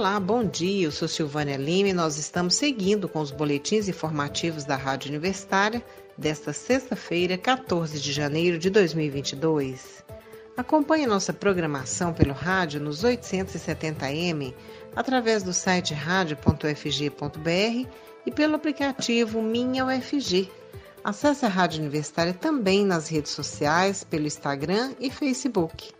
Olá, bom dia. Eu sou Silvânia Lima e nós estamos seguindo com os boletins informativos da Rádio Universitária desta sexta-feira, 14 de janeiro de 2022. Acompanhe nossa programação pelo rádio nos 870m, através do site radio.fg.br e pelo aplicativo Minha UFG. Acesse a Rádio Universitária também nas redes sociais, pelo Instagram e Facebook.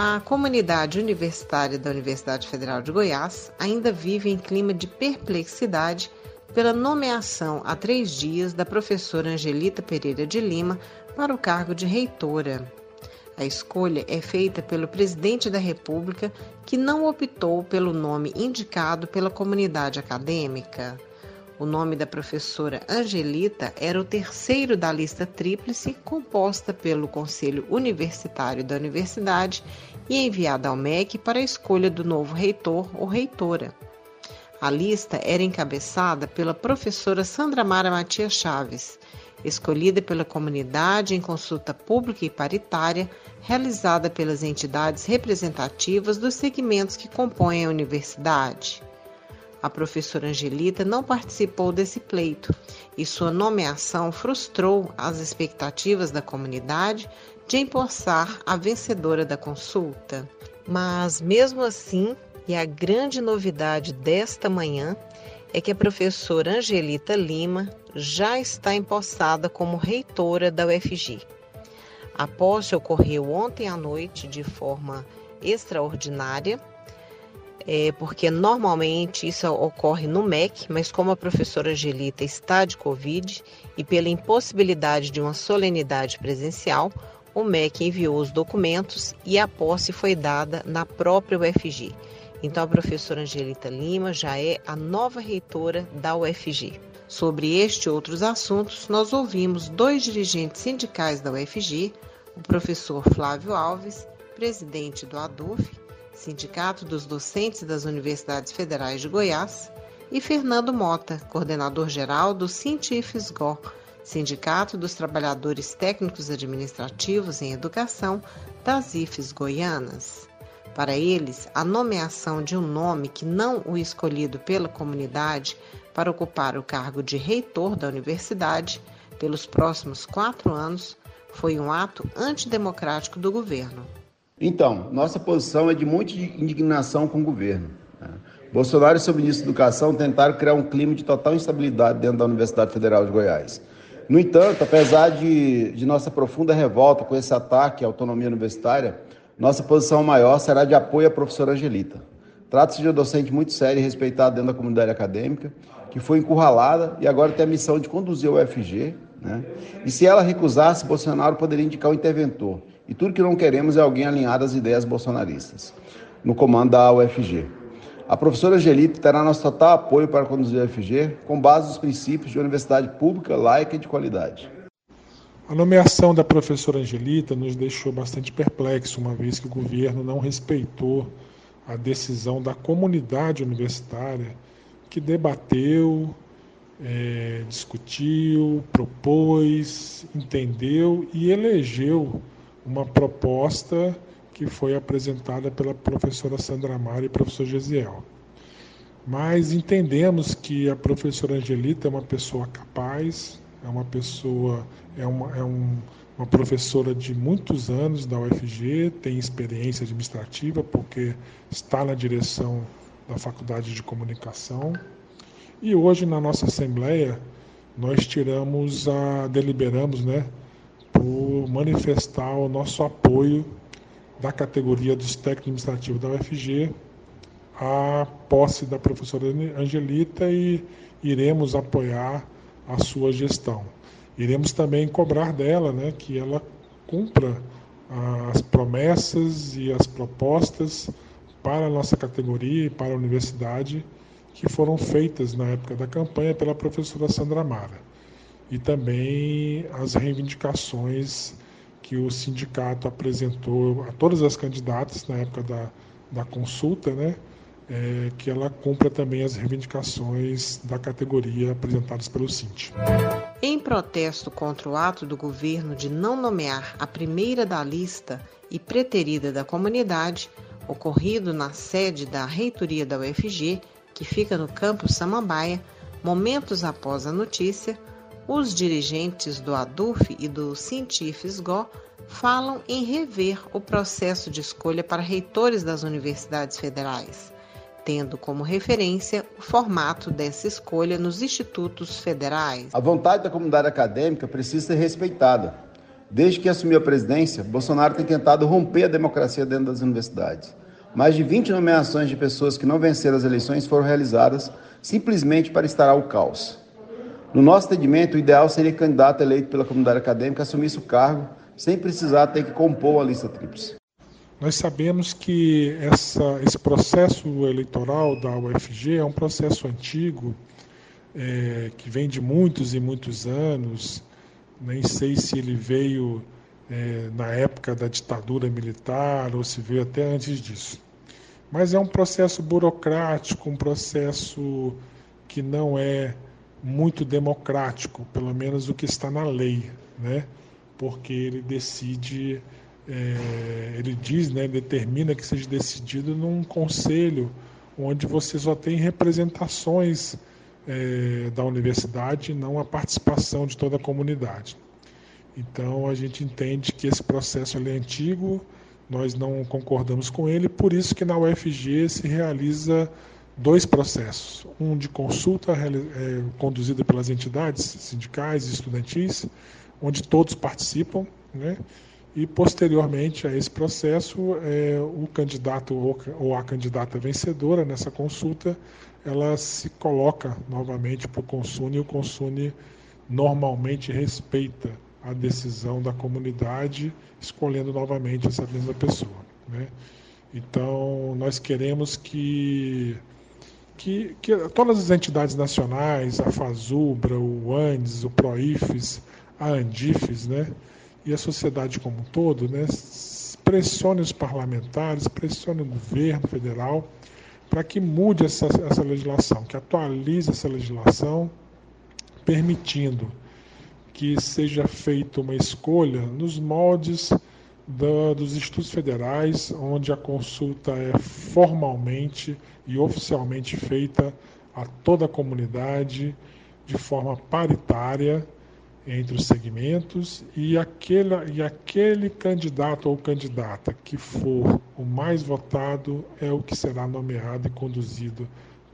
A comunidade universitária da Universidade Federal de Goiás ainda vive em clima de perplexidade pela nomeação há três dias da professora Angelita Pereira de Lima para o cargo de reitora. A escolha é feita pelo presidente da República, que não optou pelo nome indicado pela comunidade acadêmica. O nome da professora Angelita era o terceiro da lista tríplice composta pelo Conselho Universitário da Universidade e enviada ao MEC para a escolha do novo reitor ou reitora. A lista era encabeçada pela professora Sandra Mara Matias Chaves, escolhida pela comunidade em consulta pública e paritária realizada pelas entidades representativas dos segmentos que compõem a universidade. A professora Angelita não participou desse pleito e sua nomeação frustrou as expectativas da comunidade de empossar a vencedora da consulta. Mas, mesmo assim, e a grande novidade desta manhã é que a professora Angelita Lima já está empossada como reitora da UFG. A posse ocorreu ontem à noite de forma extraordinária é, porque normalmente isso ocorre no MEC, mas como a professora Angelita está de Covid e pela impossibilidade de uma solenidade presencial, o MEC enviou os documentos e a posse foi dada na própria UFG. Então, a professora Angelita Lima já é a nova reitora da UFG. Sobre este e outros assuntos, nós ouvimos dois dirigentes sindicais da UFG, o professor Flávio Alves, presidente do ADUF, Sindicato dos Docentes das Universidades Federais de Goiás, e Fernando Mota, coordenador-geral do Sintifisgó, Sindicato dos Trabalhadores Técnicos Administrativos em Educação das IFES Goianas. Para eles, a nomeação de um nome que não o escolhido pela comunidade para ocupar o cargo de reitor da universidade pelos próximos quatro anos foi um ato antidemocrático do governo. Então, nossa posição é de muita indignação com o governo. Né? Bolsonaro e seu ministro da Educação tentaram criar um clima de total instabilidade dentro da Universidade Federal de Goiás. No entanto, apesar de, de nossa profunda revolta com esse ataque à autonomia universitária, nossa posição maior será de apoio à professora Angelita. Trata-se de uma docente muito séria e respeitada dentro da comunidade acadêmica, que foi encurralada e agora tem a missão de conduzir o UFG. Né? E se ela recusasse, Bolsonaro poderia indicar o interventor, e tudo que não queremos é alguém alinhado às ideias bolsonaristas, no comando da UFG. A professora Angelita terá nosso total apoio para conduzir a UFG, com base nos princípios de universidade pública, laica e de qualidade. A nomeação da professora Angelita nos deixou bastante perplexo, uma vez que o governo não respeitou a decisão da comunidade universitária que debateu, é, discutiu, propôs, entendeu e elegeu uma proposta que foi apresentada pela professora Sandra Mara e professor Gesiel. Mas entendemos que a professora Angelita é uma pessoa capaz, é uma pessoa, é uma, é um, uma professora de muitos anos da UFG, tem experiência administrativa, porque está na direção da Faculdade de Comunicação. E hoje, na nossa Assembleia, nós tiramos a, deliberamos, né, por manifestar o nosso apoio da categoria dos técnicos administrativos da UFG à posse da professora Angelita e iremos apoiar a sua gestão. Iremos também cobrar dela né, que ela cumpra as promessas e as propostas para a nossa categoria e para a universidade que foram feitas na época da campanha pela professora Sandra Mara e também as reivindicações que o sindicato apresentou a todas as candidatas na época da, da consulta, né? É, que ela cumpra também as reivindicações da categoria apresentadas pelo Sint. Em protesto contra o ato do governo de não nomear a primeira da lista e preterida da comunidade, Ocorrido na sede da reitoria da UFG, que fica no campus Samambaia, momentos após a notícia, os dirigentes do ADUF e do Cientifes-GO falam em rever o processo de escolha para reitores das universidades federais, tendo como referência o formato dessa escolha nos institutos federais. A vontade da comunidade acadêmica precisa ser respeitada. Desde que assumiu a presidência, Bolsonaro tem tentado romper a democracia dentro das universidades. Mais de 20 nomeações de pessoas que não venceram as eleições foram realizadas simplesmente para instalar o caos. No nosso entendimento, o ideal seria que o candidato eleito pela comunidade acadêmica assumisse o cargo sem precisar ter que compor a lista tríplice. Nós sabemos que essa, esse processo eleitoral da UFG é um processo antigo, é, que vem de muitos e muitos anos. Nem sei se ele veio é, na época da ditadura militar ou se veio até antes disso. Mas é um processo burocrático, um processo que não é muito democrático, pelo menos o que está na lei, né? porque ele decide, é, ele diz, né, determina que seja decidido num conselho onde você só tem representações é, da universidade, não a participação de toda a comunidade. Então a gente entende que esse processo é antigo, nós não concordamos com ele, por isso que na UFG se realiza dois processos, um de consulta é, conduzida pelas entidades sindicais e estudantis, onde todos participam, né? e posteriormente a esse processo, é, o candidato ou, a candidata vencedora nessa consulta, ela se coloca novamente para o Consune e o Consune normalmente respeita a decisão da comunidade, escolhendo novamente essa mesma pessoa. Né? Então, nós queremos que que, que todas as entidades nacionais, a FASUBRA, o ANDES, o PROIFES, a ANDIFES, né, e a sociedade como um todo, né, pressione os parlamentares, pressione o governo federal para que mude essa, essa legislação, que atualize essa legislação, permitindo que seja feita uma escolha nos moldes da, dos institutos federais, onde a consulta é formalmente e oficialmente feita a toda a comunidade de forma paritária entre os segmentos e aquele, e aquele candidato ou candidata que for o mais votado é o que será nomeado e conduzido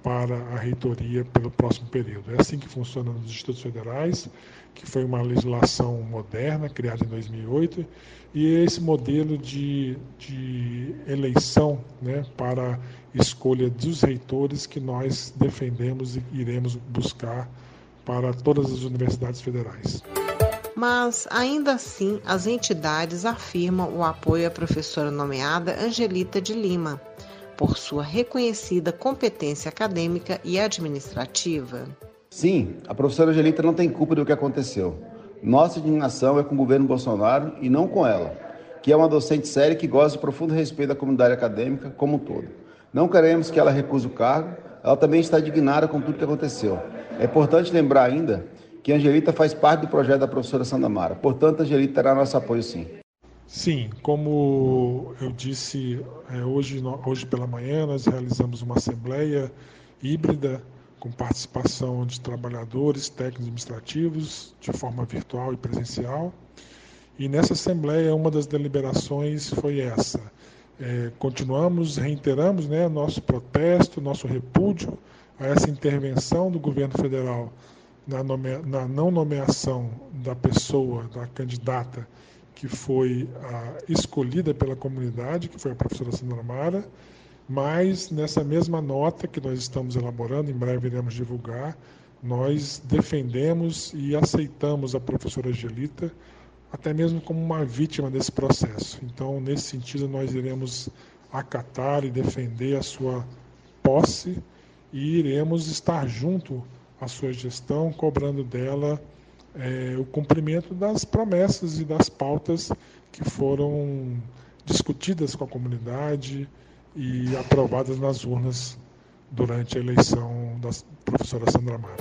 para a reitoria pelo próximo período. É assim que funciona nos institutos federais, que foi uma legislação moderna, criada em 2008, e esse modelo de, de eleição né, para escolha dos reitores que nós defendemos e iremos buscar para todas as universidades federais. Mas, ainda assim, as entidades afirmam o apoio à professora nomeada Angelita de Lima por sua reconhecida competência acadêmica e administrativa? Sim, a professora Angelita não tem culpa do que aconteceu. Nossa indignação é com o governo Bolsonaro e não com ela, que é uma docente séria que goza de profundo respeito da comunidade acadêmica como um todo. Não queremos que ela recuse o cargo, ela também está indignada com tudo que aconteceu. É importante lembrar ainda que Angelita faz parte do projeto da professora Sandamara, portanto, Angelita terá nosso apoio sim. Sim, como eu disse é, hoje, hoje pela manhã, nós realizamos uma assembleia híbrida com participação de trabalhadores, técnicos administrativos, de forma virtual e presencial. E nessa assembleia, uma das deliberações foi essa. É, continuamos, reiteramos né, nosso protesto, nosso repúdio a essa intervenção do governo federal na, nome, na não nomeação da pessoa, da candidata que foi a, escolhida pela comunidade, que foi a professora Sandra Mara, mas nessa mesma nota que nós estamos elaborando, em breve iremos divulgar, nós defendemos e aceitamos a professora Angelita até mesmo como uma vítima desse processo. Então, nesse sentido, nós iremos acatar e defender a sua posse e iremos estar junto à sua gestão, cobrando dela é, o cumprimento das promessas e das pautas que foram discutidas com a comunidade e aprovadas nas urnas durante a eleição da professora Sandra Mara.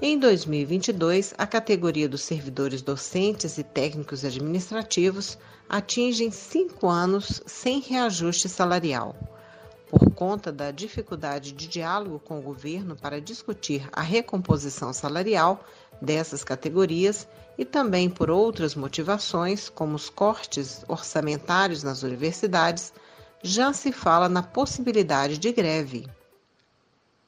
Em 2022, a categoria dos servidores docentes e técnicos administrativos atinge cinco anos sem reajuste salarial. Por conta da dificuldade de diálogo com o governo para discutir a recomposição salarial dessas categorias e também por outras motivações, como os cortes orçamentários nas universidades, já se fala na possibilidade de greve.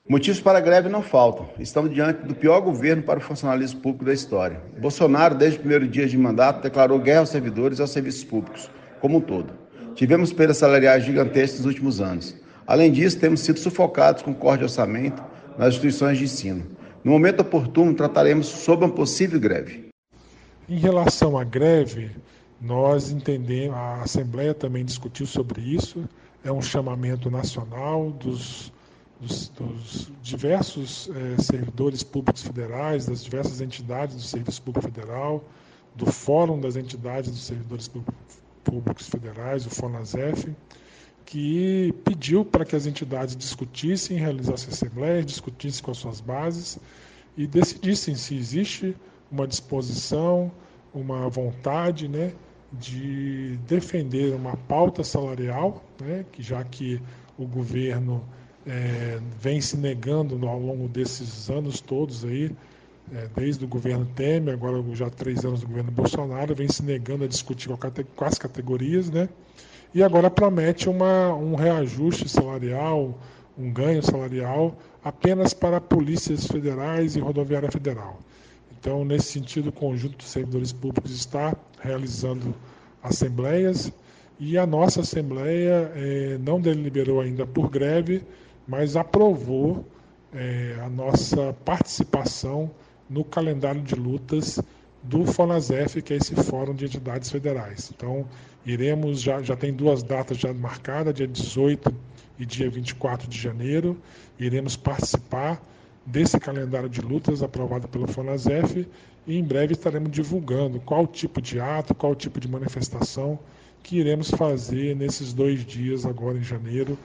Motivos para a greve não faltam. Estamos diante do pior governo para o funcionalismo público da história. Bolsonaro, desde o primeiro dia de mandato, declarou guerra aos servidores e aos serviços públicos, como um todo. Tivemos perdas salariais gigantescas nos últimos anos. Além disso, temos sido sufocados com corte de orçamento nas instituições de ensino. No momento oportuno, trataremos sobre uma possível greve. Em relação à greve, nós entendemos, a Assembleia também discutiu sobre isso, é um chamamento nacional dos, dos, dos diversos eh, servidores públicos federais, das diversas entidades do Serviço Público Federal, do Fórum das Entidades dos Servidores Públicos Federais, o FONASEF, que pediu para que as entidades discutissem, realizassem assembleias, discutissem com as suas bases e decidissem se existe uma disposição, uma vontade né, de defender uma pauta salarial, né, que já que o governo é, vem se negando ao longo desses anos todos aí, é, desde o governo Temer, agora já três anos do governo Bolsonaro, vem se negando a discutir com as categorias, né? E agora promete uma, um reajuste salarial, um ganho salarial apenas para polícias federais e rodoviária federal. Então, nesse sentido, o conjunto dos servidores públicos está realizando assembleias e a nossa assembleia eh, não deliberou ainda por greve, mas aprovou eh, a nossa participação no calendário de lutas do FONASEF, que é esse Fórum de Entidades Federais. Então, iremos, já, já tem duas datas já marcadas, dia 18 e dia 24 de janeiro, iremos participar desse calendário de lutas aprovado pelo FONASEF e em breve estaremos divulgando qual tipo de ato, qual tipo de manifestação que iremos fazer nesses dois dias agora em janeiro,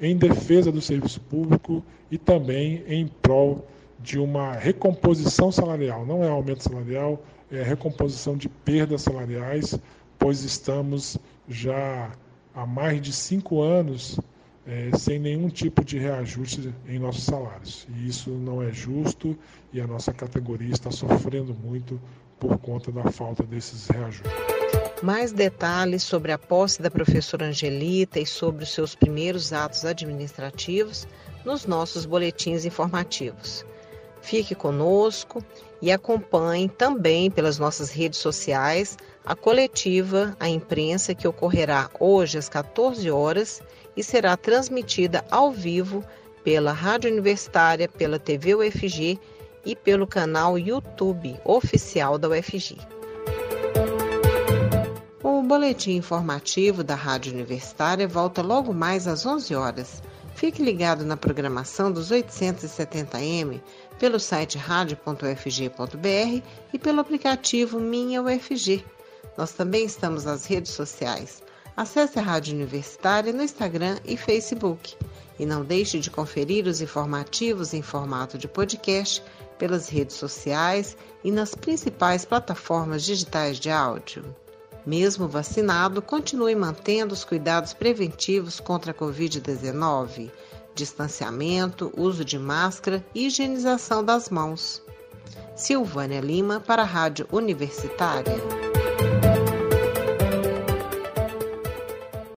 em defesa do serviço público e também em prol de uma recomposição salarial, não é aumento salarial, é recomposição de perdas salariais, pois estamos já há mais de cinco anos é, sem nenhum tipo de reajuste em nossos salários. E isso não é justo e a nossa categoria está sofrendo muito por conta da falta desses reajustes. Mais detalhes sobre a posse da professora Angelita e sobre os seus primeiros atos administrativos nos nossos boletins informativos. Fique conosco e acompanhe também pelas nossas redes sociais a coletiva à imprensa que ocorrerá hoje às 14 horas e será transmitida ao vivo pela Rádio Universitária, pela TV UFG e pelo canal YouTube oficial da UFG. O boletim informativo da Rádio Universitária volta logo mais às 11 horas. Fique ligado na programação dos 870M pelo site radio.ufg.br e pelo aplicativo Minha UFG. Nós também estamos nas redes sociais. Acesse a Rádio Universitária no Instagram e Facebook. E não deixe de conferir os informativos em formato de podcast pelas redes sociais e nas principais plataformas digitais de áudio. Mesmo vacinado, continue mantendo os cuidados preventivos contra a Covid-19 distanciamento, uso de máscara e higienização das mãos. Silvânia Lima para a Rádio Universitária.